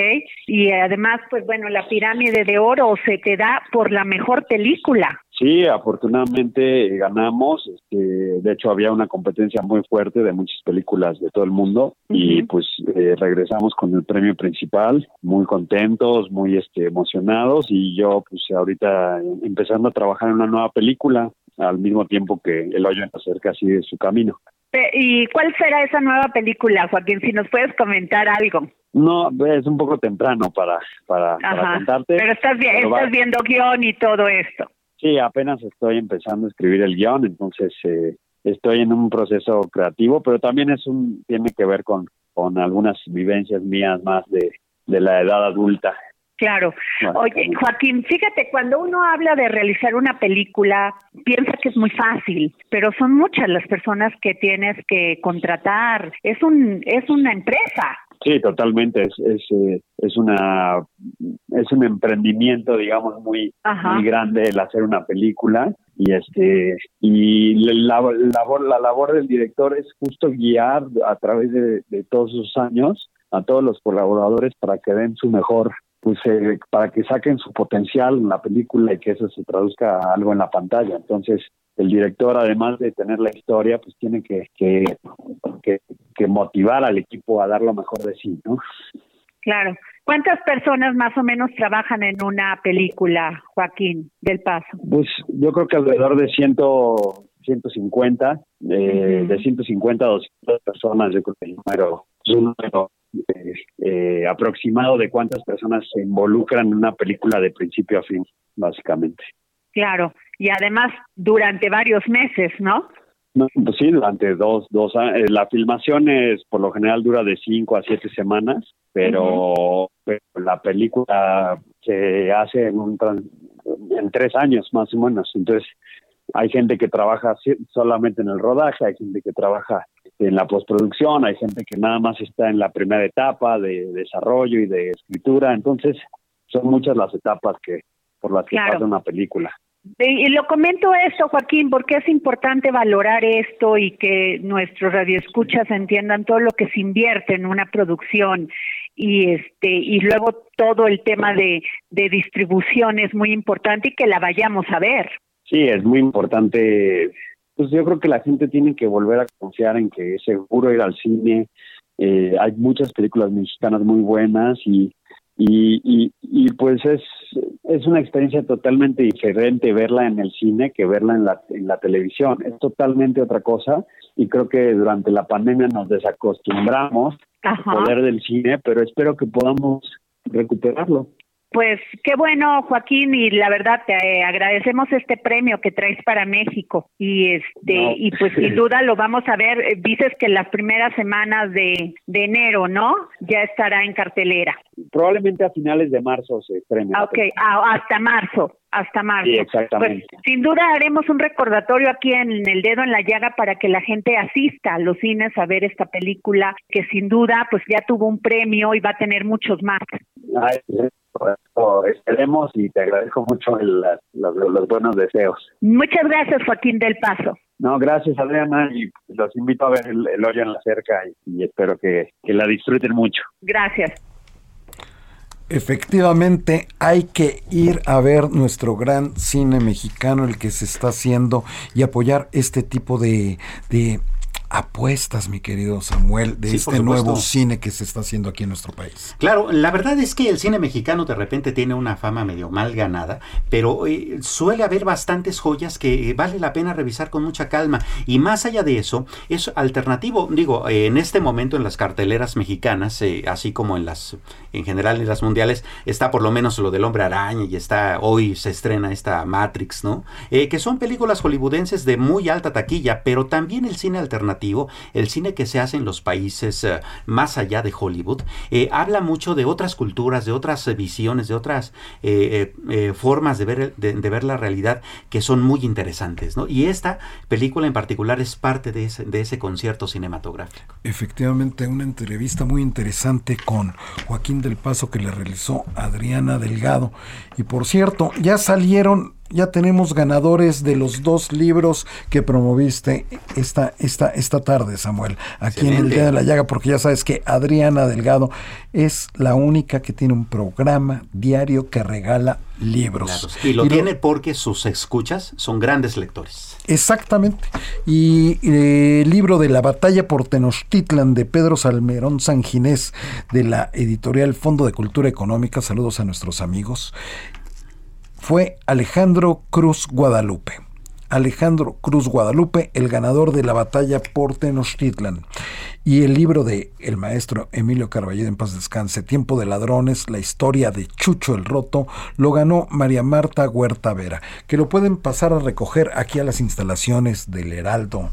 Speaker 10: y además, pues bueno, la pirámide de oro se te da por la mejor película.
Speaker 11: Sí, afortunadamente eh, ganamos. Este, de hecho, había una competencia muy fuerte de muchas películas de todo el mundo y pues eh, regresamos con el premio principal, muy contentos, muy este, emocionados y yo pues ahorita empezando a trabajar en una nueva película al mismo tiempo que El hoyo en la cerca sigue su camino.
Speaker 10: ¿Y cuál será esa nueva película, Joaquín? Si nos puedes comentar algo.
Speaker 11: No, es un poco temprano para, para, para contarte.
Speaker 10: Pero estás, vi-
Speaker 11: pero
Speaker 10: estás viendo guion y todo esto.
Speaker 11: Sí, apenas estoy empezando a escribir el guion, entonces eh, estoy en un proceso creativo, pero también es un tiene que ver con, con algunas vivencias mías más de, de la edad adulta.
Speaker 10: Claro. Oye, Joaquín, fíjate, cuando uno habla de realizar una película, piensa que es muy fácil, pero son muchas las personas que tienes que contratar. Es un es una empresa.
Speaker 11: Sí, totalmente. Es es, eh, es una es un emprendimiento, digamos, muy muy grande el hacer una película y este y la, la labor la labor del director es justo guiar a través de, de todos esos años a todos los colaboradores para que den su mejor pues eh, para que saquen su potencial en la película y que eso se traduzca a algo en la pantalla entonces el director además de tener la historia pues tiene que que, que, que motivar al equipo a dar lo mejor de sí no
Speaker 10: Claro. ¿Cuántas personas más o menos trabajan en una película, Joaquín del Paso?
Speaker 11: Pues yo creo que alrededor de 100, 150, eh, de 150 a 200 personas, yo creo que es un número eh, eh, aproximado de cuántas personas se involucran en una película de principio a fin, básicamente.
Speaker 10: Claro. Y además durante varios meses, ¿no?
Speaker 11: No, pues sí, durante dos, dos años. La filmación es, por lo general dura de cinco a siete semanas, pero, pero la película se hace en, un, en tres años más o menos. Entonces, hay gente que trabaja solamente en el rodaje, hay gente que trabaja en la postproducción, hay gente que nada más está en la primera etapa de desarrollo y de escritura. Entonces, son muchas las etapas que por las que
Speaker 10: Claro.
Speaker 11: pasa una película.
Speaker 10: Y y lo comento esto, Joaquín, porque es importante valorar esto y que nuestros radioescuchas entiendan todo lo que se invierte en una producción y este y luego todo el tema de, de distribución es muy importante y que la vayamos a ver.
Speaker 11: Sí, es muy importante. Pues yo creo que la gente tiene que volver a confiar en que es seguro ir al cine. Eh, hay muchas películas mexicanas muy buenas y, y, y, y pues es, es una experiencia totalmente diferente verla en el cine que verla en la, en la televisión. Es totalmente otra cosa y creo que durante la pandemia nos desacostumbramos al
Speaker 10: Ajá.
Speaker 11: poder del cine, pero espero que podamos recuperarlo.
Speaker 10: Pues qué bueno, Joaquín, y la verdad te eh, agradecemos este premio que traes para México y este y pues sin duda lo vamos a ver. Eh, dices que las primeras semanas de, de enero, ¿no? Ya estará en cartelera.
Speaker 11: Probablemente a finales de marzo se estrene.
Speaker 10: Ah, ok, ah, hasta marzo hasta marzo.
Speaker 11: Sí, exactamente.
Speaker 10: Pues, sin duda haremos un recordatorio aquí en El Dedo en la Llaga para que la gente asista a los cines a ver esta película que sin duda pues ya tuvo un premio y va a tener muchos más.
Speaker 11: Ay, esperemos y te agradezco mucho los buenos deseos.
Speaker 10: Muchas gracias, Joaquín del Paso.
Speaker 11: No, gracias, Adriana, y los invito a ver el, hoyo en la cerca y, espero que, que la disfruten mucho.
Speaker 10: Gracias.
Speaker 5: Efectivamente, hay que ir a ver nuestro gran cine mexicano, el que se está haciendo, y apoyar este tipo de, de apuestas, mi querido Samuel, de este nuevo cine que se está haciendo aquí en nuestro país.
Speaker 6: Claro, la verdad es que el cine mexicano de repente tiene una fama medio mal ganada, pero eh, suele haber bastantes joyas que eh, vale la pena revisar con mucha calma. Y más allá de eso, es alternativo. Digo, eh, en este momento en las carteleras mexicanas, así como en las, en general en las mundiales, está por lo menos lo del hombre araña y está, hoy se estrena esta Matrix, ¿no? que son películas hollywoodenses de muy alta taquilla, pero también el cine alternativo el cine que se hace en los países eh, más allá de Hollywood, eh, habla mucho de otras culturas, de otras eh, visiones, de otras formas de ver, de, ver la realidad que son muy interesantes. ¿no? Y esta película en particular es parte de ese, de ese concierto cinematográfico.
Speaker 5: Efectivamente, una entrevista muy interesante con Joaquín del Paso que le realizó Adriana Delgado. Y por cierto, ya salieron ya tenemos ganadores de los dos libros que promoviste esta, esta, esta tarde, Samuel, aquí en el Día de la Llaga, porque ya sabes que Adriana Delgado es la única que tiene un programa diario que regala libros.
Speaker 6: Y lo tiene porque sus escuchas son grandes lectores.
Speaker 5: Exactamente. Y eh, el libro de la batalla por Tenochtitlan de Pedro Salmerón Sanginés de la editorial Fondo de Cultura Económica, saludos a nuestros amigos, fue Alejandro Cruz Guadalupe. Alejandro Cruz Guadalupe, el ganador de la batalla por Tenochtitlan. Y el libro de el maestro Emilio Carballido en paz descanse, Tiempo de ladrones, la historia de Chucho el Roto, lo ganó María Marta Huerta Vera, que lo pueden pasar a recoger aquí a las instalaciones del Heraldo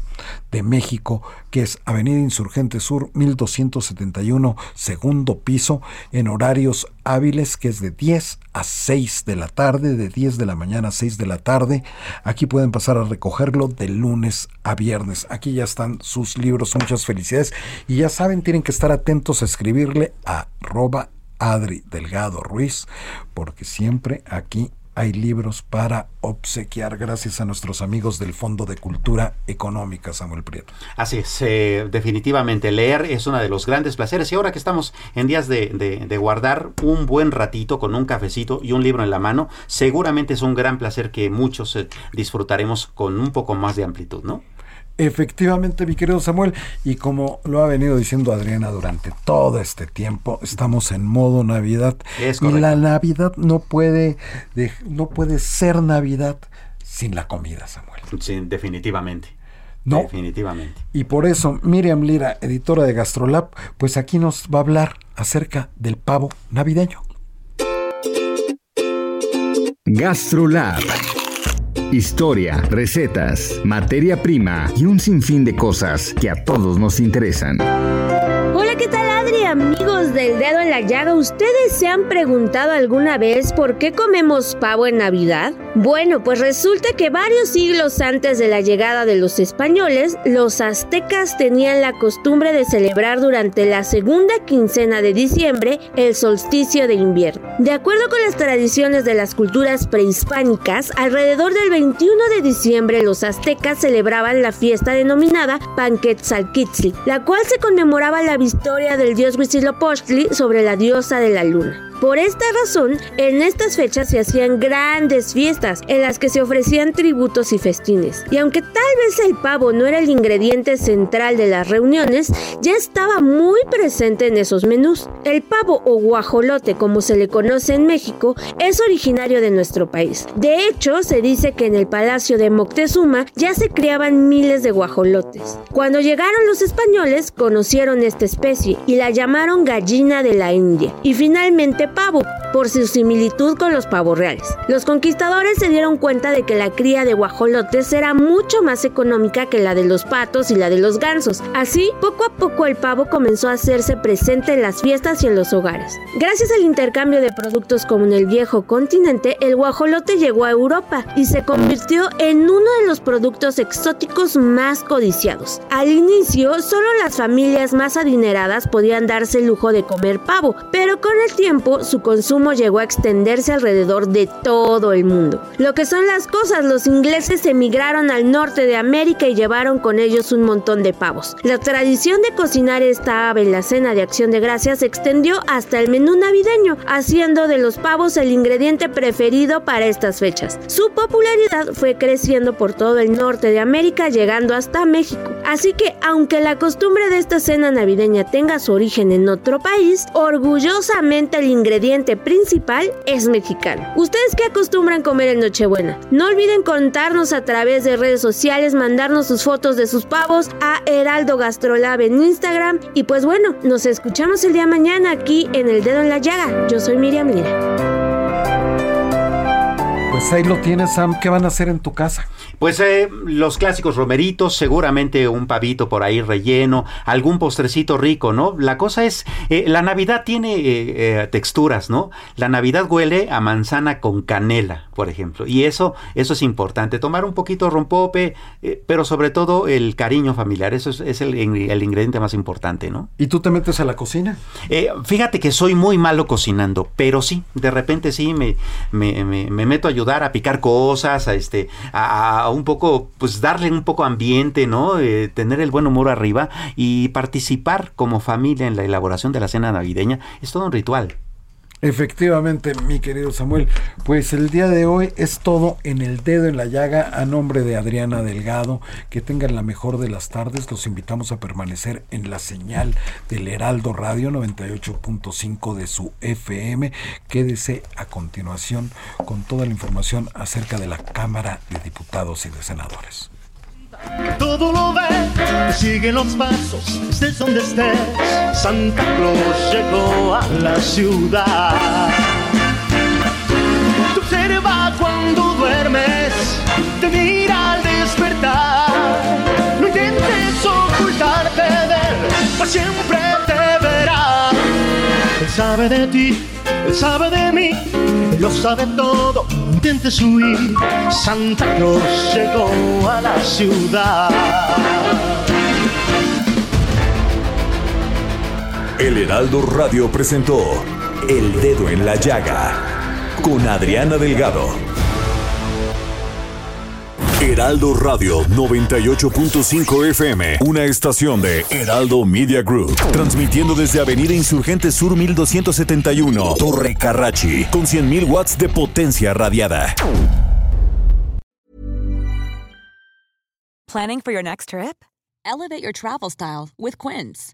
Speaker 5: de México, que es Avenida Insurgente Sur 1271, segundo piso, en horarios hábiles, que es de 10 a 6 de la tarde, de 10 de la mañana a 6 de la tarde. Aquí pueden pasar a recogerlo de lunes a viernes. Aquí ya están sus libros, muchas felicidades. Y ya saben, tienen que estar atentos a escribirle a arroba Adri Delgado Ruiz, porque siempre aquí hay libros para obsequiar gracias a nuestros amigos del Fondo de Cultura Económica, Samuel Prieto.
Speaker 6: Así es, eh, definitivamente leer es uno de los grandes placeres y ahora que estamos en días de, guardar un buen ratito con un cafecito y un libro en la mano, seguramente es un gran placer que muchos eh, disfrutaremos con un poco más de amplitud, ¿no?
Speaker 5: Efectivamente, mi querido Samuel, y como lo ha venido diciendo Adriana durante todo este tiempo, estamos en modo Navidad y la Navidad no puede no puede ser Navidad sin la comida, Samuel.
Speaker 6: Sí, definitivamente.
Speaker 5: No.
Speaker 6: Definitivamente.
Speaker 5: Y por eso Miriam Lira, editora de Gastrolab, pues aquí nos va a hablar acerca del pavo navideño.
Speaker 12: Gastrolab historia, recetas, materia prima y un sinfín de cosas que a todos nos interesan.
Speaker 13: Hola, ¿qué tal Adri? Amigos del dedo en la llaga, ¿ustedes se han preguntado alguna vez por qué comemos pavo en Navidad? Bueno, pues resulta que varios siglos antes de la llegada de los españoles, los aztecas tenían la costumbre de celebrar durante la segunda quincena de diciembre el solsticio de invierno. De acuerdo con las tradiciones de las culturas prehispánicas, alrededor del 21 de diciembre los aztecas celebraban la fiesta denominada Panquetzalquitzli, la cual se conmemoraba la victoria del dios Huitzilopochtli sobre la diosa de la luna. Por esta razón, en estas fechas se hacían grandes fiestas en las que se ofrecían tributos y festines. Y aunque tal vez el pavo no era el ingrediente central de las reuniones, ya estaba muy presente en esos menús. El pavo o guajolote, como se le conoce en México, es originario de nuestro país. De hecho, se dice que en el palacio de Moctezuma ya se criaban miles de guajolotes. Cuando llegaron los españoles, conocieron esta especie y la llamaron gallina de la India. Y finalmente pavo por su similitud con los pavos reales. Los conquistadores se dieron cuenta de que la cría de guajolotes era mucho más económica que la de los patos y la de los gansos. Así, poco a poco el pavo comenzó a hacerse presente en las fiestas y en los hogares. Gracias al intercambio de productos como en el viejo continente, el guajolote llegó a Europa y se convirtió en uno de los productos exóticos más codiciados. Al inicio, solo las familias más adineradas podían darse el lujo de comer pavo, pero con el tiempo su consumo llegó a extenderse alrededor de todo el mundo. Lo que son las cosas, los ingleses emigraron al norte de América y llevaron con ellos un montón de pavos. La tradición de cocinar esta ave en la cena de acción de gracias se extendió hasta el menú navideño, haciendo de los pavos el ingrediente preferido para estas fechas. Su popularidad fue creciendo por todo el norte de América, llegando hasta México. Así que, aunque la costumbre de esta cena navideña tenga su origen en otro país, orgullosamente el ingrediente principal es mexicano. ¿Ustedes qué acostumbran comer en Nochebuena? No olviden contarnos a través de redes sociales, mandarnos sus fotos de sus pavos a Heraldo Gastrolab en Instagram. Y pues bueno, nos escuchamos el día mañana aquí en El Dedo en la Llaga. Yo soy Miriam Lira.
Speaker 5: Pues ahí lo tienes, Sam. ¿Qué van a hacer en tu casa?
Speaker 6: Pues eh, los clásicos romeritos, seguramente un pavito por ahí relleno, algún postrecito rico, ¿no? La cosa es, eh, la Navidad tiene eh, texturas, ¿no? La Navidad huele a manzana con canela, por ejemplo, y eso, eso es importante. Tomar un poquito rompope, pero sobre todo el cariño familiar, eso es, el, ingrediente más importante, ¿no?
Speaker 5: ¿Y tú te metes a la cocina?
Speaker 6: fíjate que soy muy malo cocinando, pero sí, de repente sí me, me, me, meto a ayudar a picar cosas, a este, a un poco, pues darle un poco ambiente, ¿no? Eh, tener el buen humor arriba y participar como familia en la elaboración de la cena navideña es todo un ritual.
Speaker 5: Efectivamente, mi querido Samuel, pues el día de hoy es todo en el dedo en la llaga a nombre de Adriana Delgado. Que tengan la mejor de las tardes. Los invitamos a permanecer en la señal del Heraldo Radio 98.5 de su FM. Quédese a continuación con toda la información acerca de la Cámara de Diputados y de Senadores.
Speaker 3: Todo lo sigue los pasos, estés donde estés. Santa Claus llegó a la ciudad. Te observa cuando duermes, te mira al despertar. No intentes ocultarte de él, pues siempre te verá. Él sabe de ti, él sabe de mí, él lo sabe todo intentes huir, Santa Claus llegó a la ciudad.
Speaker 2: El Heraldo Radio presentó El Dedo en la Llaga con Adriana Delgado. Heraldo Radio 98.5 FM, una estación de Heraldo Media Group, transmitiendo desde Avenida Insurgente Sur 1271, Torre Carrachi, con 100.000 watts de potencia radiada.
Speaker 14: Planning for your next trip? Elevate your travel style with Quince.